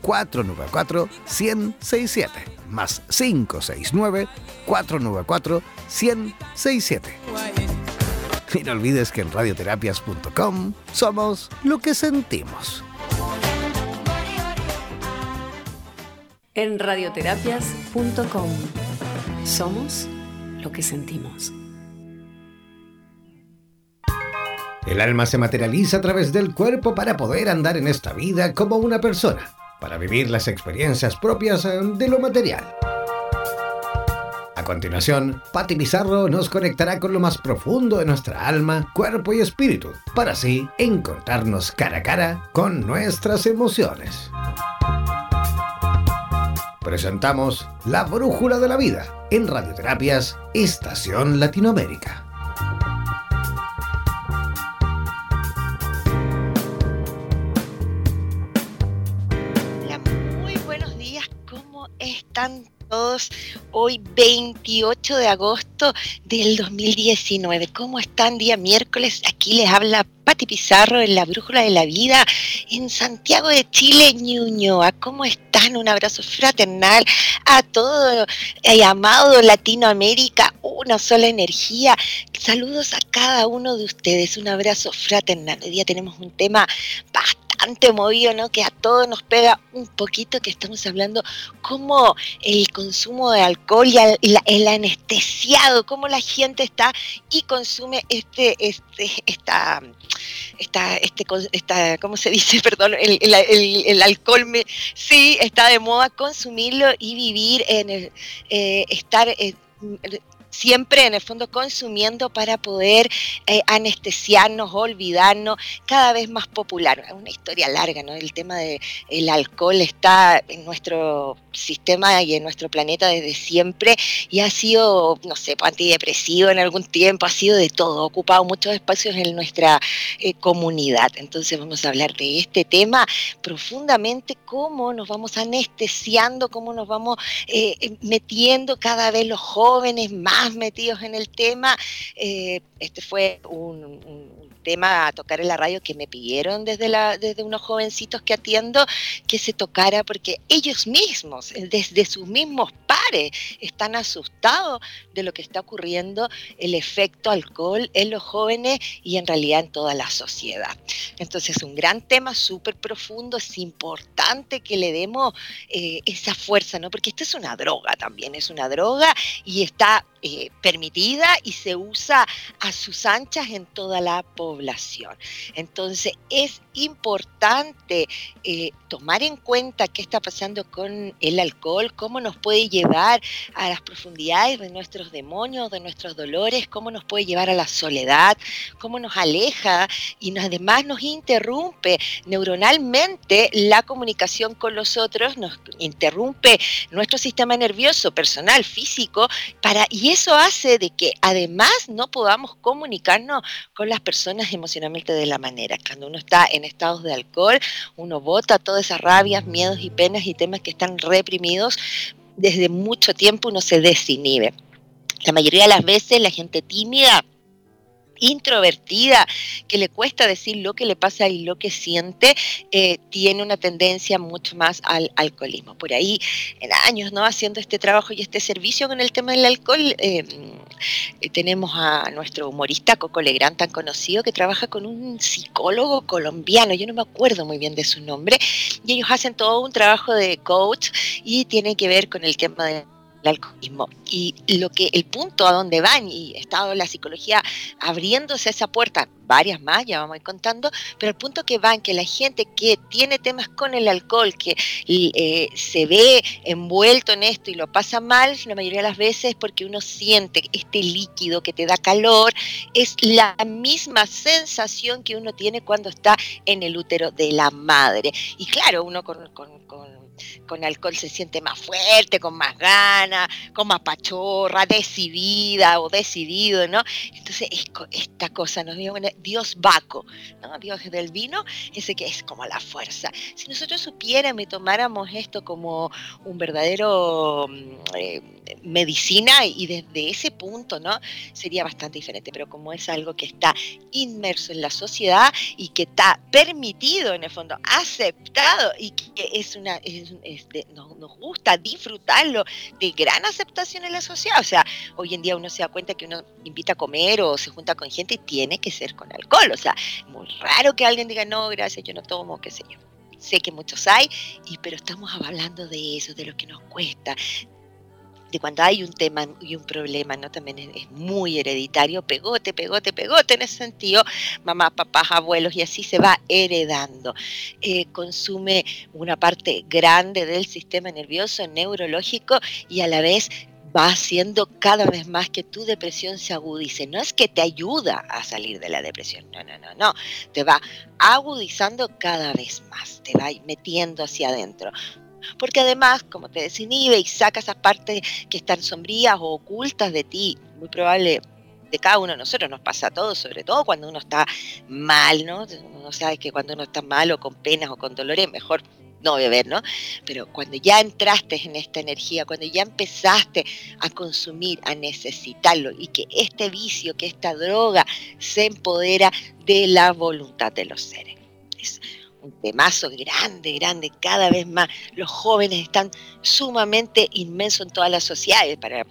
494 1067 más 569 494 1067. Y no olvides que en radioterapias.com somos lo que sentimos. En radioterapias.com somos lo que sentimos. El alma se materializa a través del cuerpo para poder andar en esta vida como una persona, para vivir las experiencias propias eh, de lo material. A continuación, Patti Pizarro nos conectará con lo más profundo de nuestra alma, cuerpo y espíritu, para así encontrarnos cara a cara con nuestras emociones. Presentamos La Brújula de la Vida en Radioterapias Estación Latinoamérica. Están todos hoy 28 de agosto del 2019? ¿Cómo están? Día miércoles, aquí les habla Pati Pizarro en la Brújula de la Vida en Santiago de Chile, Ñuñoa. ¿Cómo están? Un abrazo fraternal a todo el amado Latinoamérica, una sola energía. Saludos a cada uno de ustedes, un abrazo fraternal. Hoy día tenemos un tema bastante movido, ¿no? Que a todos nos pega un poquito, que estamos hablando cómo el consumo de alcohol y el, anestesiado, cómo la gente está y consume este, este, esta, esta, este, esta, ¿cómo se dice? Perdón, el, alcohol, me, sí, está de moda consumirlo y vivir en el, eh, estar... Eh, siempre en el fondo consumiendo para poder eh, anestesiarnos, olvidarnos, cada vez más popular. Es una historia larga, ¿no? El tema del alcohol está en nuestro sistema y en nuestro planeta desde siempre y ha sido, no sé, antidepresivo en algún tiempo, ha sido de todo, ha ocupado muchos espacios en nuestra eh, comunidad. Entonces vamos a hablar de este tema profundamente, cómo nos vamos anestesiando, cómo nos vamos eh, metiendo cada vez los jóvenes más metidos en el tema. Eh, este fue un, tema a tocar en la radio que me pidieron desde, desde unos jovencitos que atiendo que se tocara porque ellos mismos, desde sus mismos están asustados de lo que está ocurriendo, el efecto alcohol en los jóvenes y en realidad en toda la sociedad. Entonces, un gran tema súper profundo, es importante que le demos eh, esa fuerza, ¿no? Porque esto es una droga también, es una droga y está eh, permitida y se usa a sus anchas en toda la población. Entonces es importante eh, tomar en cuenta qué está pasando con el alcohol, cómo nos puede llevar a las profundidades de nuestros demonios, de nuestros dolores, cómo nos puede llevar a la soledad, cómo nos aleja y además nos interrumpe neuronalmente la comunicación con los otros, nos interrumpe nuestro sistema nervioso personal, físico, para, y eso hace de que además no podamos comunicarnos con las personas emocionalmente de la manera. Cuando uno está en estados de alcohol, uno bota todas esas rabias, miedos y penas y temas que están reprimidos desde mucho tiempo, uno se desinhibe. La mayoría de las veces la gente tímida introvertida, que le cuesta decir lo que le pasa y lo que siente, eh, tiene una tendencia mucho más al alcoholismo. Por ahí, en años, ¿no? Haciendo este trabajo y este servicio con el tema del alcohol, eh, tenemos a nuestro humorista Coco Legrand, tan conocido, que trabaja con un psicólogo colombiano, yo no me acuerdo muy bien de su nombre, y ellos hacen todo un trabajo de coach y tiene que ver con el tema de el alcoholismo. Y lo que el punto a donde van, y ha estado la psicología abriéndose esa puerta, varias más, ya vamos a ir contando, pero el punto que van, que la gente que tiene temas con el alcohol, que eh, se ve envuelto en esto y lo pasa mal, la mayoría de las veces porque uno siente este líquido que te da calor, es la misma sensación que uno tiene cuando está en el útero de la madre. Y claro, uno con con alcohol se siente más fuerte, con más ganas, con más pachorra, decidida o decidido, ¿no? Entonces, esta cosa nos dio Dios Baco, ¿no? Dios del vino, ese que es como la fuerza. Si nosotros supiéramos y tomáramos esto como un verdadero mm, eh, medicina y desde ese punto, ¿no? Sería bastante diferente, pero como es algo que está inmerso en la sociedad y que está permitido en el fondo, aceptado y que es una nos, gusta disfrutarlo de gran aceptación en la sociedad. O sea, hoy en día uno se da cuenta que uno invita a comer o se junta con gente y tiene que ser con alcohol. O sea, muy raro que alguien diga, no, gracias, yo no tomo, qué sé yo sé que muchos hay, y, pero estamos hablando de eso, de lo que nos cuesta, de cuando hay un tema y un problema, ¿no? También es, muy hereditario, pegote, pegote, pegote en ese sentido, mamás, papás, abuelos, y así se va heredando. Eh, consume una parte grande del sistema nervioso, neurológico, y a la vez va haciendo cada vez más que tu depresión se agudice. No es que te ayuda a salir de la depresión, no, no, no, no. Te va agudizando cada vez más, te va metiendo hacia adentro porque además, como te desinhibe y saca esas partes que están sombrías o ocultas de ti, muy probable de cada uno de nosotros nos pasa a todos, sobre todo cuando uno está mal, ¿no? Uno sabe que cuando uno está mal o con penas o con dolores, mejor no beber, ¿no? Pero cuando ya entraste en esta energía, cuando ya empezaste a consumir, a necesitarlo y que este vicio, que esta droga se empodera de la voluntad de los seres un temazo grande, grande, cada vez más. Los jóvenes están sumamente inmensos en todas las sociedades. Para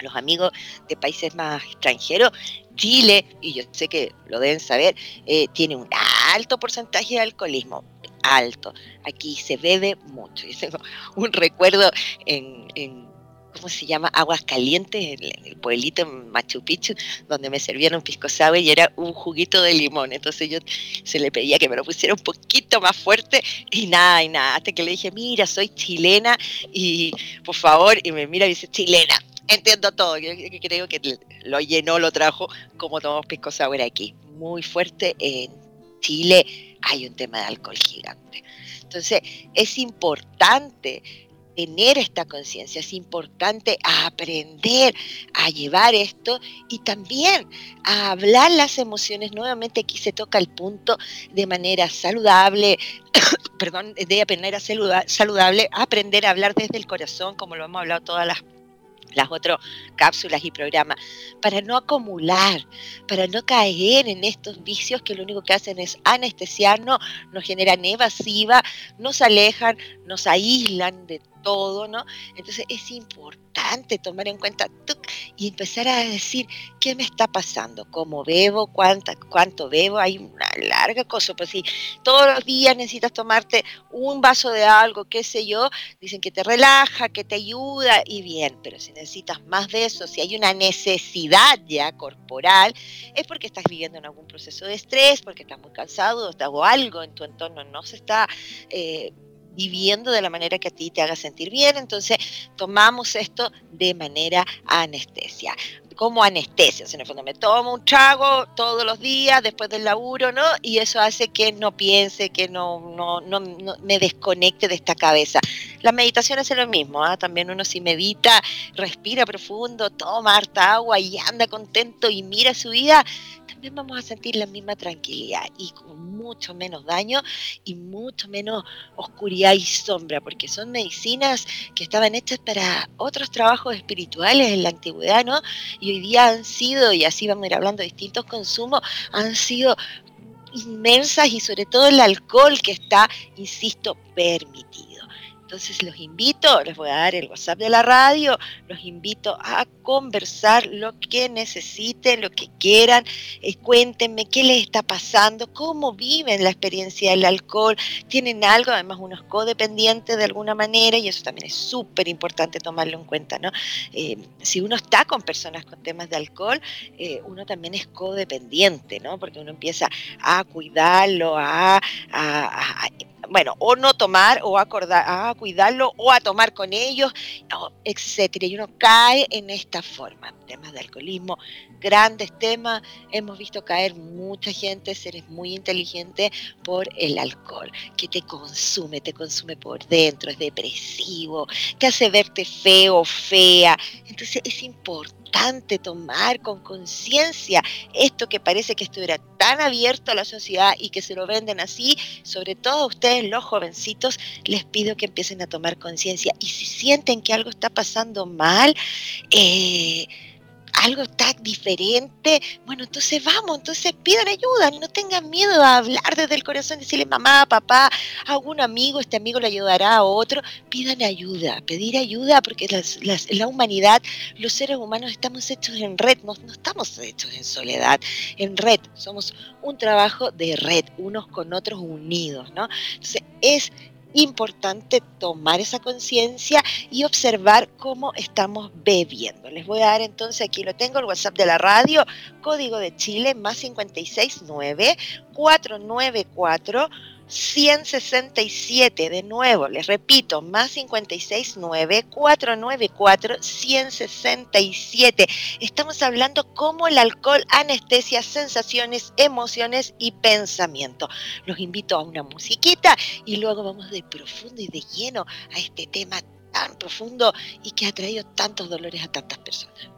los amigos de países más extranjeros, Chile, y yo sé que lo deben saber, eh, tiene un alto porcentaje de alcoholismo. Alto. Aquí se bebe mucho. Yo tengo un recuerdo en ¿cómo se llama? Aguas Calientes, en el pueblito en Machu Picchu, donde me servían un pisco sour y era un juguito de limón. Entonces yo se le pedía que me lo pusiera un poquito más fuerte y nada, y nada. Hasta que le dije, mira, soy chilena y por favor, y me mira y dice, chilena. Entiendo todo, yo creo que lo llenó, lo trajo como tomamos pisco sour aquí. Muy fuerte en Chile hay un tema de alcohol gigante. Entonces, es importante tener esta conciencia, es importante aprender a llevar esto y también a hablar las emociones. Nuevamente aquí se toca el punto de manera saludable, perdón, de manera saludable, aprender a hablar desde el corazón, como lo hemos hablado todas las las otras cápsulas y programas, para no acumular, para no caer en estos vicios que lo único que hacen es anestesiarnos, nos generan evasiva, nos alejan, nos aíslan de todo, ¿no? Entonces es importante tomar en cuenta y empezar a decir qué me está pasando, cómo bebo, cuánta, cuánto bebo, hay una larga cosa, pues si todos los días necesitas tomarte un vaso de algo, qué sé yo, dicen que te relaja, que te ayuda y bien, pero si necesitas más de eso, si hay una necesidad ya corporal, es porque estás viviendo en algún proceso de estrés, porque estás muy cansado o algo en tu entorno no se está... Eh, viviendo de la manera que a ti te haga sentir bien. Entonces, tomamos esto de manera anestesia como anestesia. En el fondo me tomo un trago todos los días después del laburo, ¿no? Y eso hace que no piense, que no, no, no, me desconecte de esta cabeza. La meditación hace lo mismo, ¿ah? también uno si medita, respira profundo, toma harta agua y anda contento y mira su vida, también vamos a sentir la misma tranquilidad y con mucho menos daño y mucho menos oscuridad y sombra, porque son medicinas que estaban hechas para otros trabajos espirituales en la antigüedad, ¿no? Y hoy día han sido, y así vamos a ir hablando distintos consumos, han sido inmensas y sobre todo el alcohol que está, insisto, permitido. Entonces los invito, les voy a dar el WhatsApp de la radio, los invito a conversar lo que necesiten, lo que quieran, eh, cuéntenme qué les está pasando, cómo viven la experiencia del alcohol, tienen algo, además uno es codependiente de alguna manera y eso también es súper importante tomarlo en cuenta, ¿no? Eh, si uno está con personas con temas de alcohol, eh, uno también es codependiente, ¿no? Porque uno empieza a cuidarlo, a bueno, o no tomar, o acordar, a cuidarlo, o a tomar con ellos, etcétera. Y uno cae en esta forma. Temas de alcoholismo, grandes temas. Hemos visto caer mucha gente, seres muy inteligentes, por el alcohol, que te consume, te consume por dentro, es depresivo, te hace verte feo, fea. Entonces es importante tomar con conciencia esto que parece que estuviera tan abierto a la sociedad y que se lo venden así, sobre todo a ustedes los jovencitos, les pido que empiecen a tomar conciencia. Y si sienten que algo está pasando mal, eh, algo está diferente, bueno, entonces vamos, entonces pidan ayuda, no tengan miedo a hablar desde el corazón, decirle mamá, papá, a algún amigo, este amigo le ayudará a otro, pidan ayuda, pedir ayuda, porque la humanidad, los seres humanos estamos hechos en red, no, no estamos hechos en soledad, en red, somos un trabajo de red, unos con otros unidos, ¿no? Entonces es importante tomar esa conciencia y observar cómo estamos bebiendo. Les voy a dar entonces, aquí lo tengo, el WhatsApp de la radio, código de Chile, más 569 494 167, de nuevo, les repito, más 569 494 167. Estamos hablando cómo el alcohol anestesia sensaciones, emociones y pensamiento. Los invito a una musiquita y luego vamos de profundo y de lleno a este tema tan profundo y que ha traído tantos dolores a tantas personas.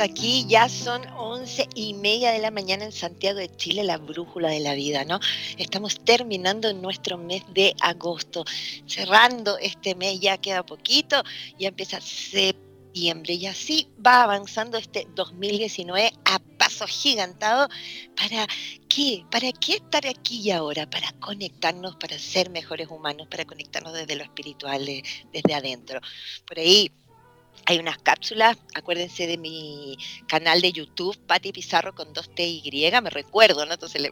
Aquí, ya son once y media de la mañana en Santiago de Chile, la brújula de la vida, ¿no? Estamos terminando nuestro mes de agosto, cerrando este mes, ya queda poquito, ya empieza septiembre y así va avanzando este 2019 a paso gigantado. ¿Para qué? ¿Para qué estar aquí y ahora? Para conectarnos, para ser mejores humanos, para conectarnos desde lo espiritual, desde adentro. Por ahí hay unas cápsulas, acuérdense de mi canal de YouTube, Patti Pizarro con 2TY, me recuerdo, ¿no? Entonces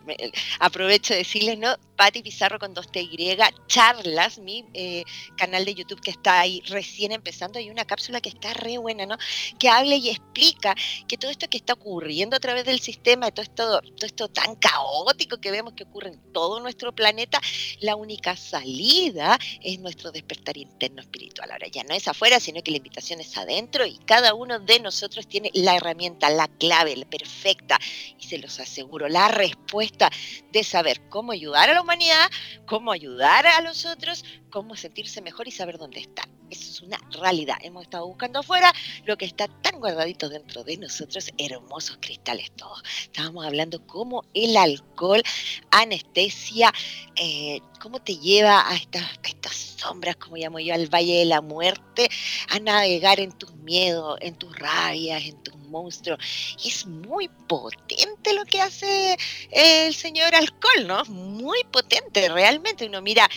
aprovecho de decirles, ¿no? Patti Pizarro con 2TY, charlas, mi eh, canal de YouTube que está ahí recién empezando, hay una cápsula que está re buena, ¿no? Que habla y explica que todo esto que está ocurriendo a través del sistema, todo esto, todo esto tan caótico que vemos que ocurre en todo nuestro planeta, la única salida es nuestro despertar interno espiritual. Ahora ya no es afuera, sino que la invitación es adentro y cada uno de nosotros tiene la herramienta, la clave, la perfecta, y se los aseguro, la respuesta de saber cómo ayudar a la humanidad, cómo ayudar a los otros, cómo sentirse mejor y saber dónde están. Eso es una realidad. Hemos estado buscando afuera lo que está tan guardadito dentro de nosotros, hermosos cristales todos. Estábamos hablando cómo el alcohol anestesia, eh, cómo te lleva a estas, estas sombras, como llamo yo, al Valle de la Muerte, a navegar en tus miedos, en tus rabias, en tus monstruos. Es muy potente lo que hace el señor alcohol, ¿no? Muy potente, realmente. Uno mira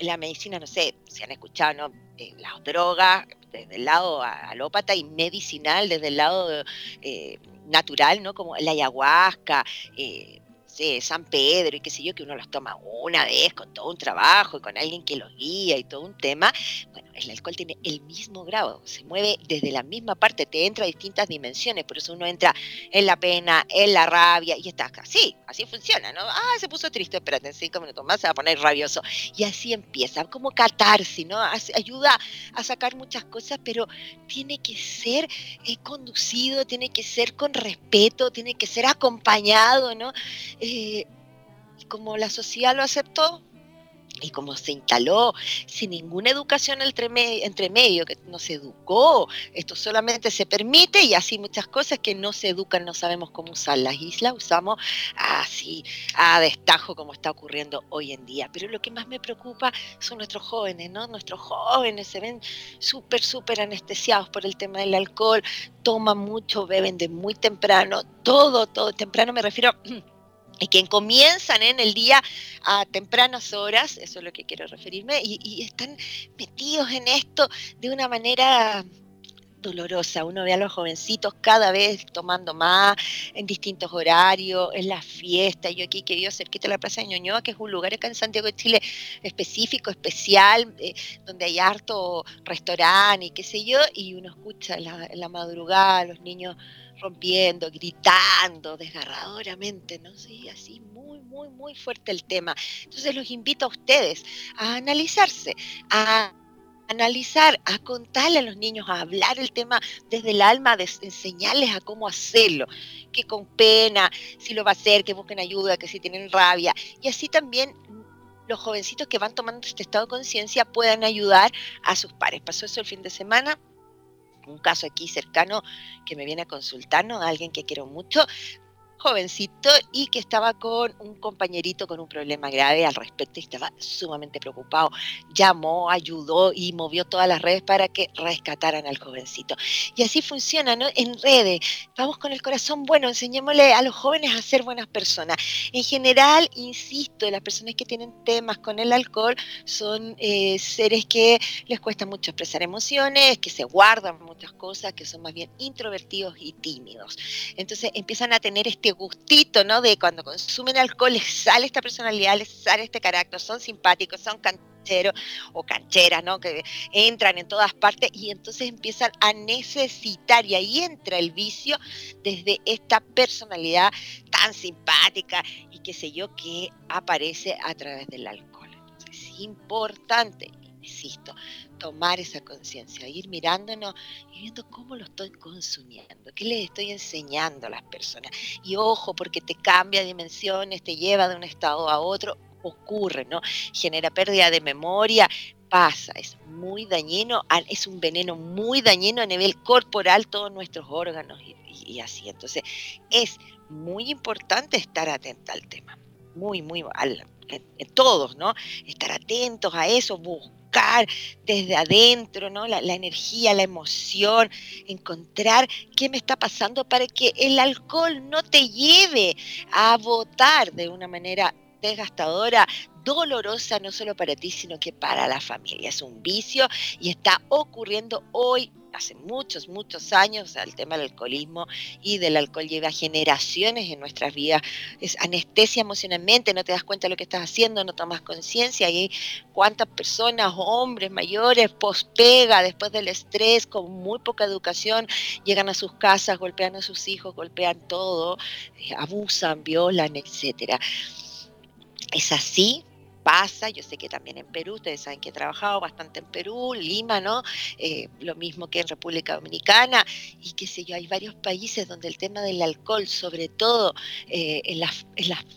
la medicina, no sé, si han escuchado, ¿no? Eh, las drogas desde el lado alópata y medicinal, desde el lado eh, natural, ¿no? Como la ayahuasca, eh, San Pedro y qué sé yo, que uno los toma una vez con todo un trabajo y con alguien que los guía y todo un tema, bueno, el alcohol tiene el mismo grado, se mueve desde la misma parte, te entra a distintas dimensiones, por eso uno entra en la pena, en la rabia y está así, así funciona, ¿no? Ah, se puso triste, espérate, en cinco minutos más se va a poner rabioso. Y así empieza, como catarsis, ¿no? Ayuda a sacar muchas cosas, pero tiene que ser eh, conducido, tiene que ser con respeto, tiene que ser acompañado, ¿no? Eh, como la sociedad lo aceptó, y como se instaló sin ninguna educación entre, medio, que no se educó, esto solamente se permite y así muchas cosas que no se educan, no sabemos cómo usar las islas, usamos así a destajo como está ocurriendo hoy en día. Pero lo que más me preocupa son nuestros jóvenes, ¿no? Nuestros jóvenes se ven súper, súper anestesiados por el tema del alcohol, toman mucho, beben de muy temprano, todo, todo temprano me refiero y que comienzan en el día a tempranas horas, eso es lo que quiero referirme, y, están metidos en esto de una manera dolorosa. Uno ve a los jovencitos cada vez tomando más en distintos horarios, en las fiestas. Yo aquí que vivo cerquita de la Plaza de Ñoñoa, que es un lugar acá en Santiago de Chile específico, especial, eh, donde hay harto restaurante y qué sé yo, y uno escucha la, en la madrugada los niños rompiendo, gritando desgarradoramente, ¿no? Sí, así muy, muy, muy fuerte el tema. Entonces los invito a ustedes a analizarse, a analizar, a contarle a los niños, a hablar el tema desde el alma, de enseñarles a cómo hacerlo, que con pena, si lo va a hacer, que busquen ayuda, que si tienen rabia, y así también los jovencitos que van tomando este estado de conciencia puedan ayudar a sus pares. Pasó eso el fin de semana, un caso aquí cercano que me viene a consultarnos, alguien que quiero mucho, jovencito y que estaba con un compañerito con un problema grave al respecto y estaba sumamente preocupado. Llamó, ayudó y movió todas las redes para que rescataran al jovencito. Y así funciona, ¿no? En redes. Vamos con el corazón bueno, enseñémosle a los jóvenes a ser buenas personas. En general, insisto, las personas que tienen temas con el alcohol son eh, seres que les cuesta mucho expresar emociones, que se guardan muchas cosas, que son más bien introvertidos y tímidos. Entonces empiezan a tener este gustito, ¿no? De cuando consumen alcohol les sale esta personalidad, les sale este carácter, son simpáticos, son cancheros o cancheras, ¿no? Que entran en todas partes y entonces empiezan a necesitar y ahí entra el vicio desde esta personalidad tan simpática y qué sé yo que aparece a través del alcohol. Entonces, es importante, insisto, tomar esa conciencia, ir mirándonos y viendo cómo lo estoy consumiendo, qué les estoy enseñando a las personas. Y ojo, porque te cambia dimensiones, te lleva de un estado a otro, ocurre, ¿no? Genera pérdida de memoria, pasa, es muy dañino, es un veneno muy dañino a nivel corporal, todos nuestros órganos y, así. Entonces, es muy importante estar atenta al tema, muy, muy, en, todos, ¿no? Estar atentos a eso, buscar desde adentro, ¿no? La, energía, la emoción, encontrar qué me está pasando para que el alcohol no te lleve a votar de una manera desgastadora, dolorosa, no solo para ti, sino que para la familia. Es un vicio y está ocurriendo hoy hace muchos, muchos años, el tema del alcoholismo y del alcohol lleva generaciones en nuestras vidas. Es anestesia emocionalmente, no te das cuenta de lo que estás haciendo, no tomas conciencia. Y cuántas personas, hombres mayores, pospega después del estrés, con muy poca educación, llegan a sus casas, golpean a sus hijos, golpean todo, eh, abusan, violan, etcétera. Es así, pasa, yo sé que también en Perú, ustedes saben que he trabajado bastante en Perú, Lima, ¿no? Eh, lo mismo que en República Dominicana y qué sé yo, hay varios países donde el tema del alcohol, sobre todo eh, en, las,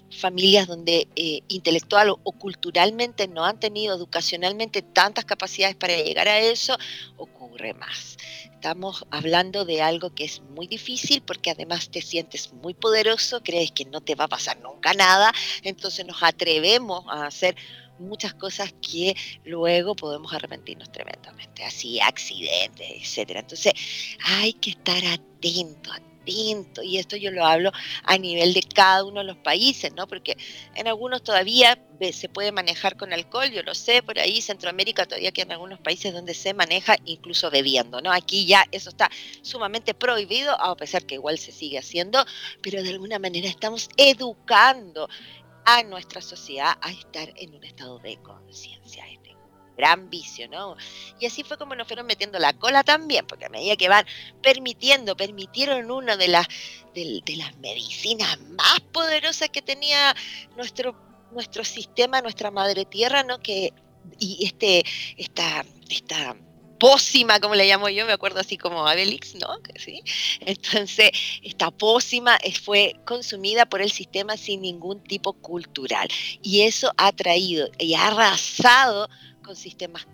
familias donde eh, intelectual o, culturalmente no han tenido educacionalmente tantas capacidades para llegar a eso, ocurre más. Estamos hablando de algo que es muy difícil porque además te sientes muy poderoso, crees que no te va a pasar nunca nada, entonces nos atrevemos a hacer muchas cosas que luego podemos arrepentirnos tremendamente, así accidentes, etcétera. Entonces hay que estar atento, y esto yo lo hablo a nivel de cada uno de los países, ¿no? Porque en algunos todavía se puede manejar con alcohol, yo lo sé, por ahí Centroamérica todavía en algunos países donde se maneja incluso bebiendo, ¿no? Aquí ya eso está sumamente prohibido, a pesar que igual se sigue haciendo, pero de alguna manera estamos educando a nuestra sociedad a estar en un estado de conciencia gran vicio, ¿no? Y así fue como nos fueron metiendo la cola también, porque a medida que van permitiendo, permitieron una de las, de, las medicinas más poderosas que tenía nuestro, nuestro sistema, nuestra madre tierra, ¿no? Que, y este, esta, esta pócima, como le llamo yo, me acuerdo así como Abelix, ¿no? ¿Sí? Entonces, esta pócima fue consumida por el sistema sin ningún tipo cultural. Y eso ha traído y ha arrasado con sistemas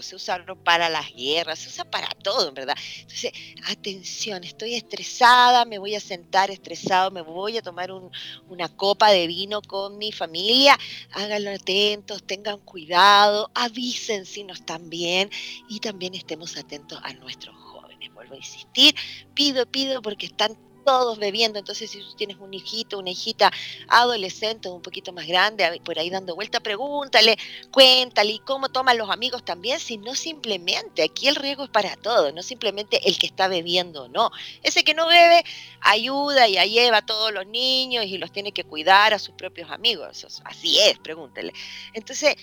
se usaron para las guerras, se usa para todo, en verdad. Entonces, atención, estoy estresada, me voy a sentar estresado, me voy a tomar una copa de vino con mi familia, háganlo atentos, tengan cuidado, avisen si no están bien y también estemos atentos a nuestros jóvenes. Vuelvo a insistir, pido, pido porque están todos bebiendo, entonces si tú tienes un hijito, una hijita adolescente un poquito más grande, por ahí dando vuelta, pregúntale, cuéntale, y cómo toman los amigos también, si no simplemente, aquí el riesgo es para todos, no simplemente el que está bebiendo, no. Ese que no bebe ayuda y lleva a todos los niños y los tiene que cuidar a sus propios amigos, así es, pregúntele. Entonces,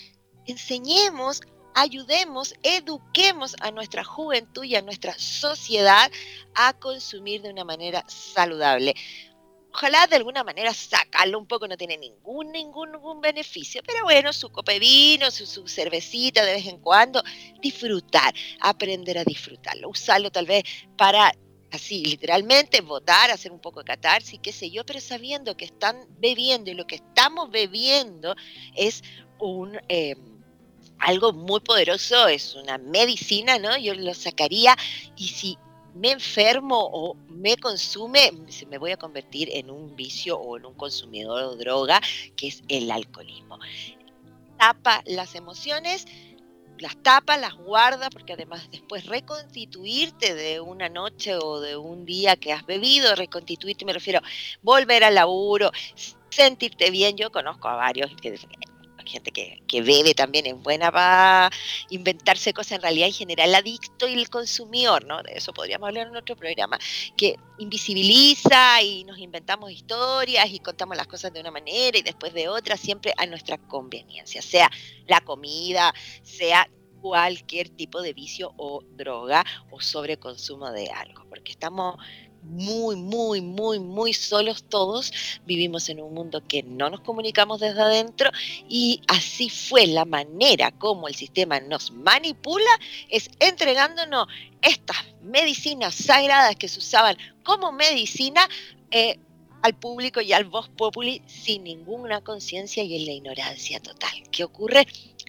enseñemos ayudemos, eduquemos a nuestra juventud y a nuestra sociedad a consumir de una manera saludable. Ojalá de alguna manera sacarlo un poco, no tiene ningún, ningún, ningún beneficio, pero bueno, su copa de vino, su, su cervecita de vez en cuando, disfrutar, aprender a disfrutarlo, usarlo tal vez para así, literalmente, votar, hacer un poco de catarsis, qué sé yo, pero sabiendo que están bebiendo y lo que estamos bebiendo es un... Eh, algo muy poderoso, es una medicina, ¿no? Yo lo sacaría y si me enfermo o me consume, me voy a convertir en un vicio o en un consumidor de droga, que es el alcoholismo. Tapa las emociones, las tapa, las guarda, porque además después reconstituirte de una noche o de un día que has bebido, reconstituirte, me refiero, volver al laburo, sentirte bien. Yo conozco a varios que gente que, bebe también es buena para inventarse cosas, en realidad en general el adicto y el consumidor, ¿no? De eso podríamos hablar en otro programa, que invisibiliza y nos inventamos historias y contamos las cosas de una manera y después de otra, siempre a nuestra conveniencia, sea la comida, sea cualquier tipo de vicio o droga o sobreconsumo de algo, porque estamos muy, muy, muy, muy solos todos. Vivimos en un mundo que no nos comunicamos desde adentro y así fue la manera como el sistema nos manipula, es entregándonos estas medicinas sagradas que se usaban como medicina. Eh, al público y al voz populi sin ninguna conciencia y en la ignorancia total. ¿Qué ocurre?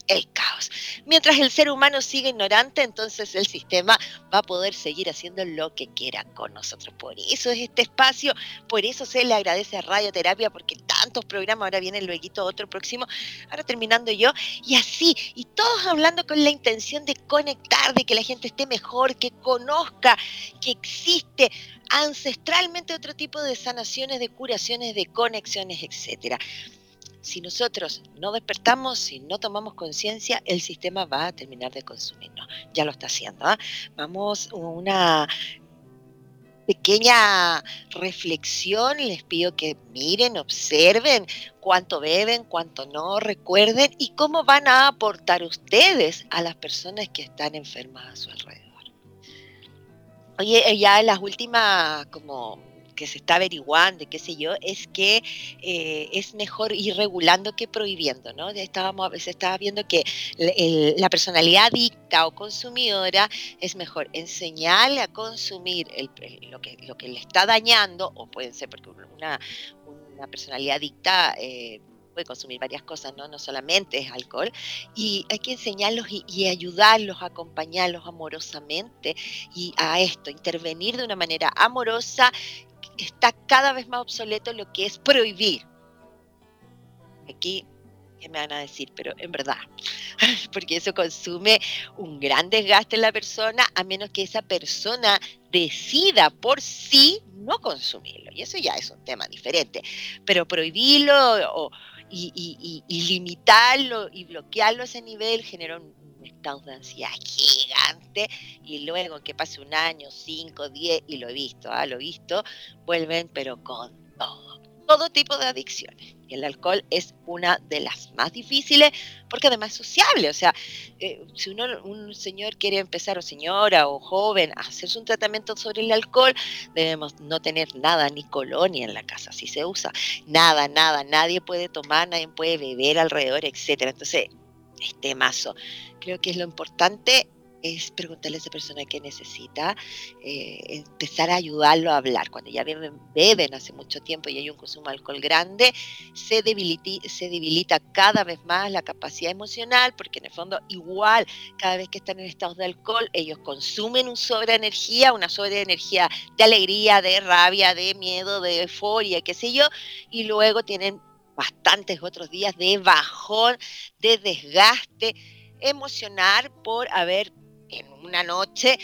El caos. Mientras el ser humano sigue ignorante, entonces el sistema va a poder seguir haciendo lo que quiera con nosotros. Por eso es este espacio, por eso se le agradece a Radioterapia, porque tantos programas, ahora viene luego otro próximo, ahora terminando yo, y así, y todos hablando con la intención de conectar, de que la gente esté mejor, que conozca que existe ancestralmente otro tipo de sanaciones, de curaciones, de conexiones, etcétera si nosotros no despertamos, si no tomamos conciencia, el sistema va a terminar de consumirnos. Ya lo está haciendo. ¿ah? Vamos una pequeña reflexión. Les pido que miren, observen cuánto beben, cuánto no, recuerden y cómo van a aportar ustedes a las personas que están enfermas a su alrededor. Oye, ya en las últimas como que se está averiguando y qué sé yo, es que eh, es mejor ir regulando que prohibiendo, ¿no? Estábamos, se estaba viendo que la personalidad adicta o consumidora es mejor enseñarle a consumir lo, que, lo que le está dañando, o pueden ser porque una, una personalidad adicta... Eh, puede consumir varias cosas, ¿no? no solamente es alcohol, y hay que enseñarlos y, y, ayudarlos, acompañarlos amorosamente y a esto, intervenir de una manera amorosa está cada vez más obsoleto lo que es prohibir. Aquí, ¿qué me van a decir? Pero en verdad, porque eso consume un gran desgaste en la persona, a menos que esa persona decida por sí no consumirlo. Y eso ya es un tema diferente. Pero prohibirlo y, limitarlo y bloquearlo a ese nivel genera un estado de ansiedad gigante y luego que pase un año, cinco, diez, y lo he visto, ah, lo he visto, vuelven pero con todo, todo tipo de adicciones. Y el alcohol es una de las más difíciles porque además es sociable. O sea, eh, si uno, un señor quiere empezar, o señora, o joven, a hacerse un tratamiento sobre el alcohol, debemos no tener nada, ni colonia en la casa, si se usa. Nada, nada, nadie puede tomar, nadie puede beber alrededor, etcétera. Entonces, este mazo. Creo que es lo importante es preguntarle a esa persona qué necesita, eh, empezar a ayudarlo a hablar. Cuando ya beben, beben, hace mucho tiempo y hay un consumo de alcohol grande, se debilita, se debilita cada vez más la capacidad emocional, porque en el fondo igual cada vez que están en estados de alcohol, ellos consumen un sobre energía, una sobre energía de alegría, de rabia, de miedo, de euforia, qué sé yo, y luego tienen bastantes otros días de bajón, de desgaste emocional por haber en una noche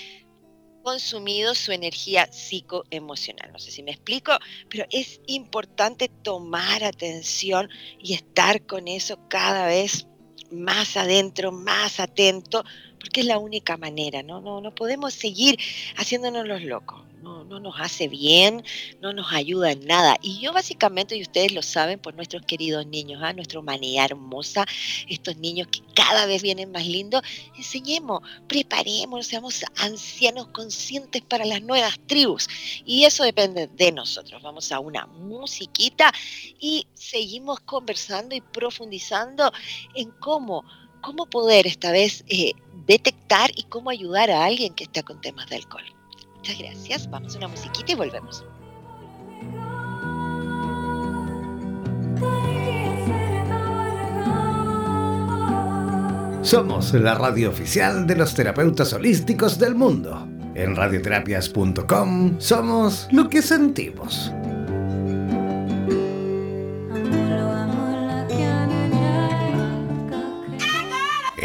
consumido su energía psicoemocional. No sé si me explico, pero es importante tomar atención y estar con eso cada vez más adentro, más atento, porque es la única manera, ¿no? No, no podemos seguir haciéndonos los locos no, nos hace bien, no nos ayuda en nada. Y yo básicamente, y ustedes lo saben, por nuestros queridos niños, ¿ah? nuestra humanidad hermosa, estos niños que cada vez vienen más lindos, enseñemos, preparemos, seamos ancianos conscientes para las nuevas tribus. Y eso depende de nosotros. Vamos a una musiquita y seguimos conversando y profundizando en cómo cómo poder esta vez eh, detectar y cómo ayudar a alguien que está con temas de alcohol. Muchas gracias. Vamos a una musiquita y volvemos. Somos la radio oficial de los terapeutas holísticos del mundo. En radioterapias.com somos lo que sentimos.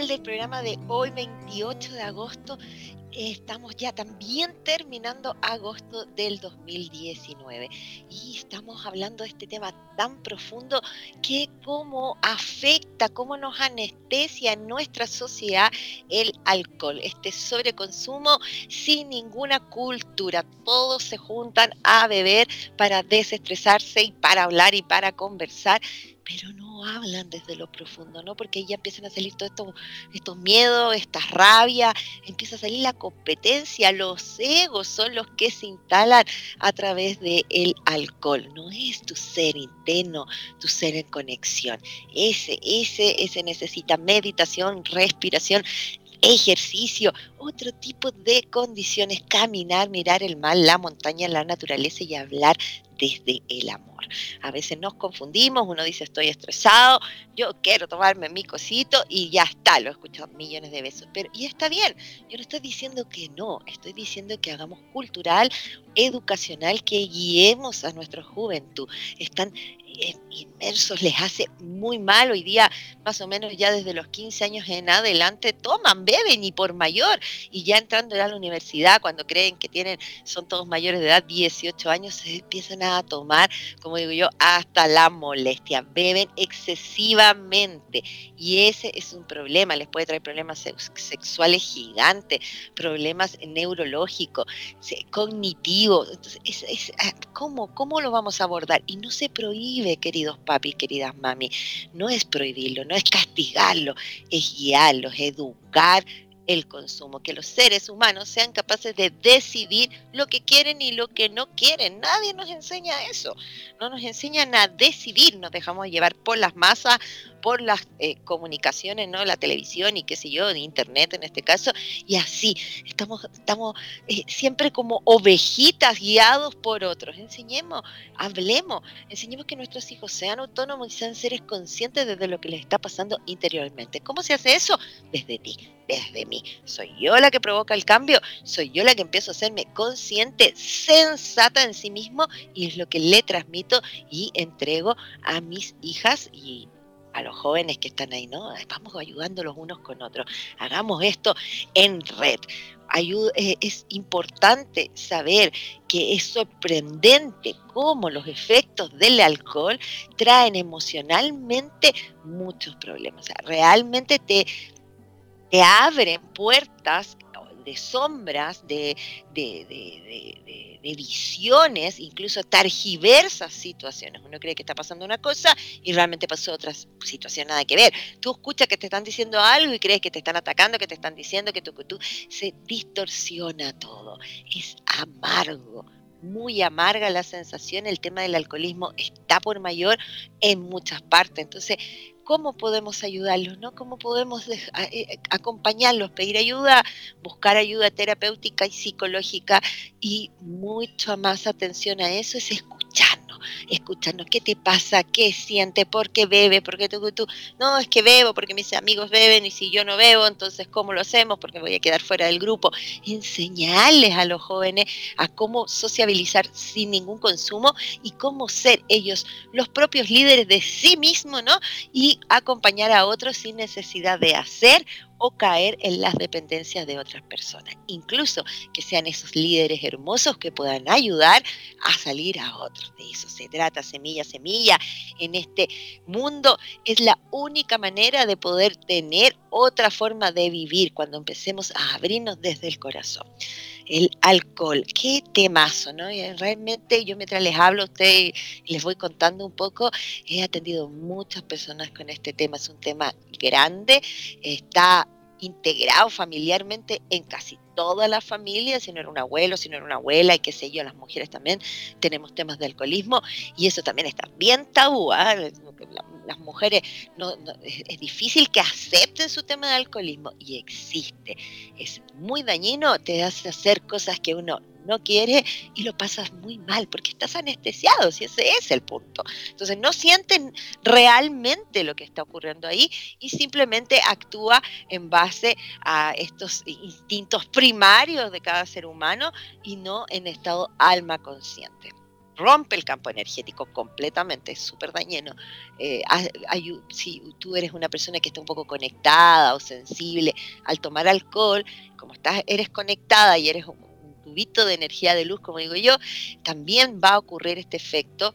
Final del programa de hoy, 28 de agosto. Estamos ya también terminando agosto del 2019 y estamos hablando de este tema tan profundo que cómo afecta, cómo nos anestesia en nuestra sociedad el alcohol, este sobreconsumo sin ninguna cultura. Todos se juntan a beber para desestresarse y para hablar y para conversar pero no hablan desde lo profundo, ¿no? Porque ya empiezan a salir todos estos, estos miedos, esta rabia, empieza a salir la competencia, los egos son los que se instalan a través del el alcohol, no es tu ser interno, tu ser en conexión. Ese, ese, ese necesita meditación, respiración, ejercicio, otro tipo de condiciones, caminar, mirar el mar, la montaña, la naturaleza y hablar desde el amor. A veces nos confundimos, uno dice estoy estresado, yo quiero tomarme mi cosito y ya está, lo he escuchado millones de veces, pero y está bien, yo no estoy diciendo que no, estoy diciendo que hagamos cultural, educacional, que guiemos a nuestra juventud. Están inmersos les hace muy mal. Hoy día, más o menos ya desde los 15 años en adelante, toman, beben y por mayor. Y ya entrando a la universidad, cuando creen que tienen, son todos mayores de edad, 18 años, se empiezan a tomar, como digo yo, hasta la molestia. Beben excesivamente. Y ese es un problema. Les puede traer problemas sexuales gigantes, problemas neurológicos, cognitivos. Entonces, es, ah, ¿cómo, ¿cómo lo vamos a abordar? Y no se prohíbe queridos papis, queridas mami, no es prohibirlo, no es castigarlo, es guiarlos, educar el consumo, que los seres humanos sean capaces de decidir lo que quieren y lo que no quieren. Nadie nos enseña eso, no nos enseñan a decidir, nos dejamos llevar por las masas por las eh, comunicaciones, ¿no? La televisión y qué sé yo, de internet en este caso, y así, estamos, estamos eh, siempre como ovejitas guiados por otros. Enseñemos, hablemos, enseñemos que nuestros hijos sean autónomos y sean seres conscientes de lo que les está pasando interiormente. ¿Cómo se hace eso? Desde ti, desde mí. Soy yo la que provoca el cambio, soy yo la que empiezo a hacerme consciente, sensata en sí mismo, y es lo que le transmito y entrego a mis hijas y a los jóvenes que están ahí, ¿no? Vamos ayudando los unos con otros. Hagamos esto en red. Eh, es importante saber que es sorprendente cómo los efectos del alcohol traen emocionalmente muchos problemas. O sea, realmente te, te abren puertas de sombras, de, de, visiones, incluso targiversas situaciones. Uno cree que está pasando una cosa y realmente pasó otra situación, nada que ver. Tú escuchas que te están diciendo algo y crees que te están atacando, que te están diciendo que tú, que tú, se distorsiona todo. Es amargo muy amarga la sensación, el tema del alcoholismo está por mayor en muchas partes. Entonces, cómo podemos ayudarlos, ¿no? ¿Cómo podemos eh, acompañarlos, pedir ayuda, buscar ayuda terapéutica y psicológica y mucha más atención a eso es escucharnos, escucharnos qué te pasa, qué sientes, por qué bebe, por qué tú, tú, no, es que bebo porque mis amigos beben y si yo no bebo, entonces ¿cómo lo hacemos? Porque voy a quedar fuera del grupo. Enseñarles a los jóvenes a cómo sociabilizar sin ningún consumo y cómo ser ellos los propios líderes de sí mismos, ¿no? Y acompañar a otros sin necesidad de hacer o caer en las dependencias de otras personas. Incluso que sean esos líderes hermosos que puedan ayudar a salir a otros. De eso se trata, semilla, semilla. En este mundo es la única manera de poder tener otra forma de vivir cuando empecemos a abrirnos desde el corazón el alcohol. Qué temazo, ¿no? realmente yo mientras les hablo a ustedes les voy contando un poco, he atendido muchas personas con este tema. Es un tema grande, está integrado familiarmente en casi toda la familia, si no era un abuelo, si no era una abuela y qué sé yo, las mujeres también tenemos temas de alcoholismo y eso también está bien tabú. ¿ah? las mujeres no, es, difícil que acepten su tema de alcoholismo y existe. Es muy dañino, te hace hacer cosas que uno no quiere y lo pasas muy mal porque estás anestesiado, si ese es el punto. Entonces no sienten realmente lo que está ocurriendo ahí y simplemente actúa en base a estos instintos primarios de cada ser humano y no en estado alma consciente rompe el campo energético completamente, es súper dañino. Eh, si tú eres una persona que está un poco conectada o sensible al tomar alcohol, como estás, eres conectada y eres un, tubito de energía de luz, como digo yo, también va a ocurrir este efecto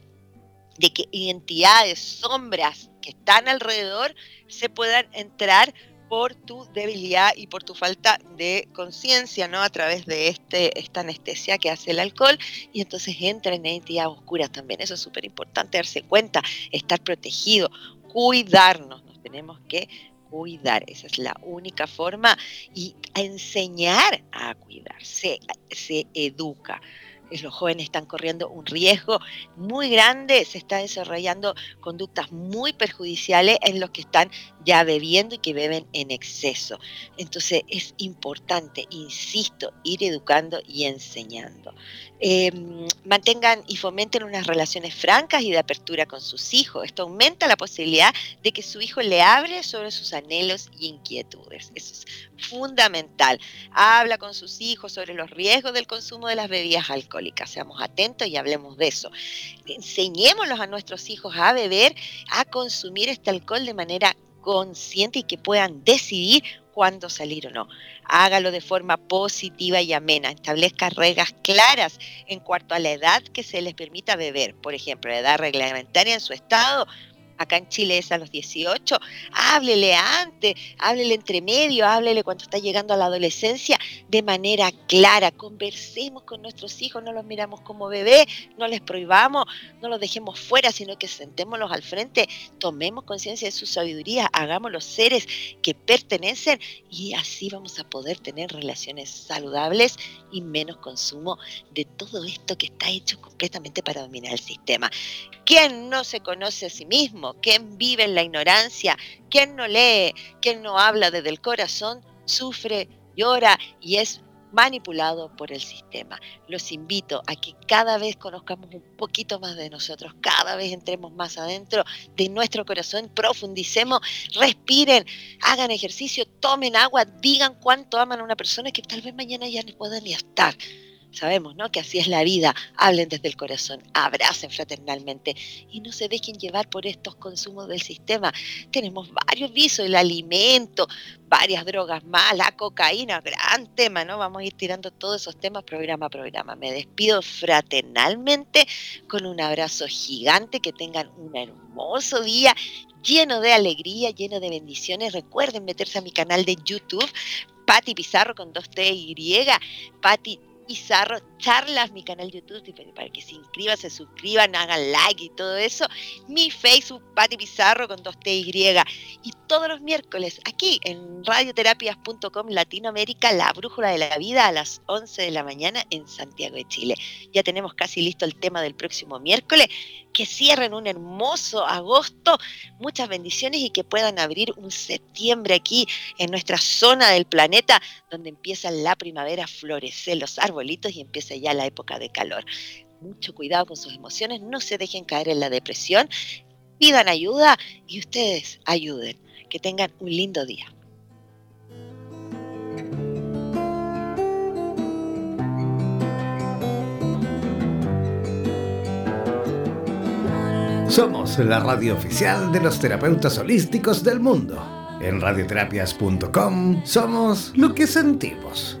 de que identidades, sombras que están alrededor se puedan entrar por tu debilidad y por tu falta de conciencia, ¿no? A través de este, esta anestesia que hace el alcohol y entonces entra en entidades oscuras también. Eso es súper importante darse cuenta, estar protegido, cuidarnos, nos tenemos que cuidar, esa es la única forma y enseñar a cuidarse, se educa los jóvenes están corriendo un riesgo muy grande, se están desarrollando conductas muy perjudiciales en los que están ya bebiendo y que beben en exceso. Entonces es importante, insisto, ir educando y enseñando. Em, mantengan y fomenten unas relaciones francas y de apertura con sus hijos. Esto aumenta la posibilidad de que su hijo le hable sobre sus anhelos y inquietudes. Eso es fundamental. Habla con sus hijos sobre los riesgos del consumo de las bebidas alcohólicas. Seamos atentos y hablemos de eso. Enseñémoslos a nuestros hijos a beber, a consumir este alcohol de manera consciente y que puedan decidir cuándo salir o no. Hágalo de forma positiva y amena. Establezca reglas claras en cuanto a la edad que se les permita beber. Por ejemplo, la edad reglamentaria en su estado acá en Chile es a los 18, háblele antes, háblele entre medio, háblele cuando está llegando a la adolescencia de manera clara, conversemos con nuestros hijos, no los miramos como bebé, no les prohibamos, no los dejemos fuera, sino que sentémoslos al frente, tomemos conciencia de su sabiduría, hagamos los seres que pertenecen y así vamos a poder tener relaciones saludables y menos consumo de todo esto que está hecho completamente para dominar el sistema. ¿Quién no se conoce a sí mismo? ¿Quién vive en la ignorancia? ¿Quién no lee? ¿Quién no habla desde el corazón? Sufre, llora y es manipulado por el sistema. Los invito a que cada vez conozcamos un poquito más de nosotros, cada vez entremos más adentro de nuestro corazón, profundicemos, respiren, hagan ejercicio, tomen agua, digan cuánto aman a una persona que tal vez mañana ya no puedan ni estar sabemos, ¿no? Que así es la vida. Hablen desde el corazón, abracen fraternalmente y no se dejen llevar por estos consumos del sistema. Tenemos varios visos, el alimento, varias drogas más, la cocaína, gran tema, ¿no? Vamos a ir tirando todos esos temas programa a programa. Me despido fraternalmente con un abrazo gigante, que tengan un hermoso día lleno de alegría, lleno de bendiciones. Recuerden meterse a mi canal de YouTube, Patti Pizarro con dos T y, Patti Pizarro Charlas, mi canal YouTube, para que se inscriban, se suscriban, hagan like y todo eso. Mi Facebook, Pati Pizarro con dos T Y. Y todos los miércoles aquí en radioterapias.com Latinoamérica, la brújula de la vida a las 11 de la mañana en Santiago de Chile. Ya tenemos casi listo el tema del próximo miércoles. Que cierren un hermoso agosto, muchas bendiciones y que puedan abrir un septiembre aquí en nuestra zona del planeta donde empieza la primavera a florecer los arbolitos y empieza ya la época de calor. Mucho cuidado con sus emociones, no se dejen caer en la depresión, pidan ayuda y ustedes ayuden. Que tengan un lindo día. Somos la radio oficial de los terapeutas holísticos del mundo. En radioterapias.com somos lo que sentimos.